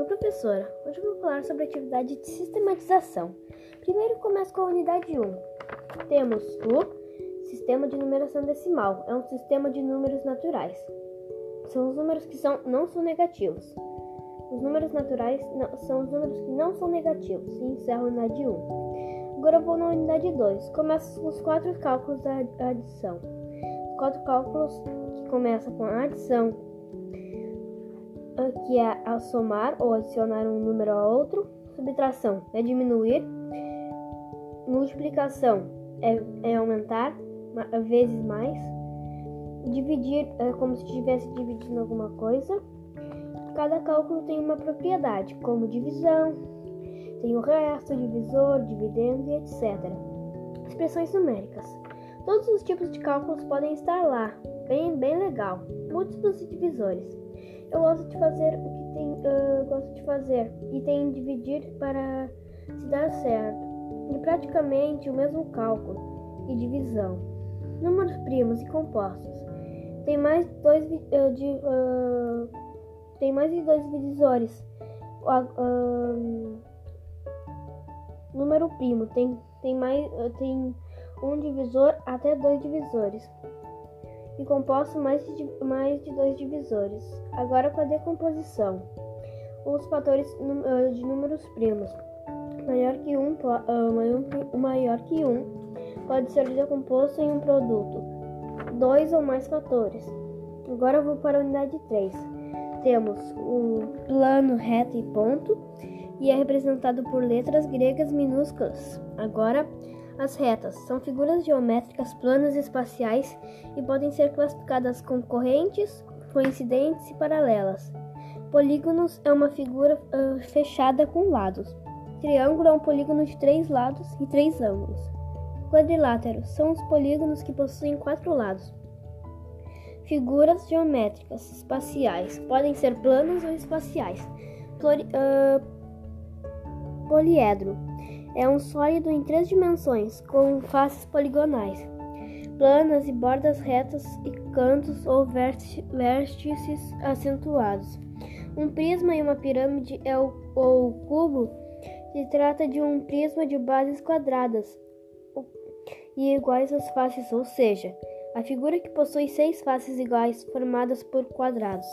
professora. Hoje vou falar sobre a atividade de sistematização. Primeiro começo com a unidade 1. Temos o sistema de numeração decimal. É um sistema de números naturais. São os números que são, não são negativos. Os números naturais não, são os números que não são negativos e encerram a unidade 1. Agora vou na unidade 2. Começa com os quatro cálculos da adição. Os quatro cálculos que começam com a adição, que é somar ou adicionar um número a outro. Subtração é diminuir. Multiplicação é, é aumentar vezes mais. Dividir é como se estivesse dividindo alguma coisa. Cada cálculo tem uma propriedade, como divisão, tem o resto, divisor, dividendo e etc. Expressões numéricas. Todos os tipos de cálculos podem estar lá, bem, bem legal. Múltiplos e divisores. Eu gosto de fazer o que tem, uh, gosto de fazer e tem dividir para se dar certo. E praticamente o mesmo cálculo e divisão. Números primos e compostos. Tem mais dois uh, de, uh, tem mais de dois divisores. número primo tem tem mais tem um divisor até dois divisores e composto mais de, mais de dois divisores. Agora com a decomposição. Os fatores ah, de números primos maior que um, uh, maior, que, um pode ser decomposto em um produto. Dois ou mais fatores. Agora vou para a unidade 3. Temos o plano, reta e ponto, e é representado por letras gregas minúsculas. Agora as retas são figuras geométricas planas espaciais e podem ser classificadas como correntes, coincidentes e paralelas. Polígonos é uma figura uh, fechada com lados. Triângulo é um polígono de três lados e três ângulos. Quadriláteros são os polígonos que possuem quatro lados. Figuras geométricas espaciais podem ser planas ou espaciais. Pluri, uh, poliedro é um sólido em três dimensões, com faces poligonais, planas e bordas retas e cantos ou vértices acentuados. Um prisma e uma pirâmide é o, ou cubo se trata de um prisma de bases quadradas e iguais às faces, ou seja, a figura que possui seis faces iguais formadas por quadrados.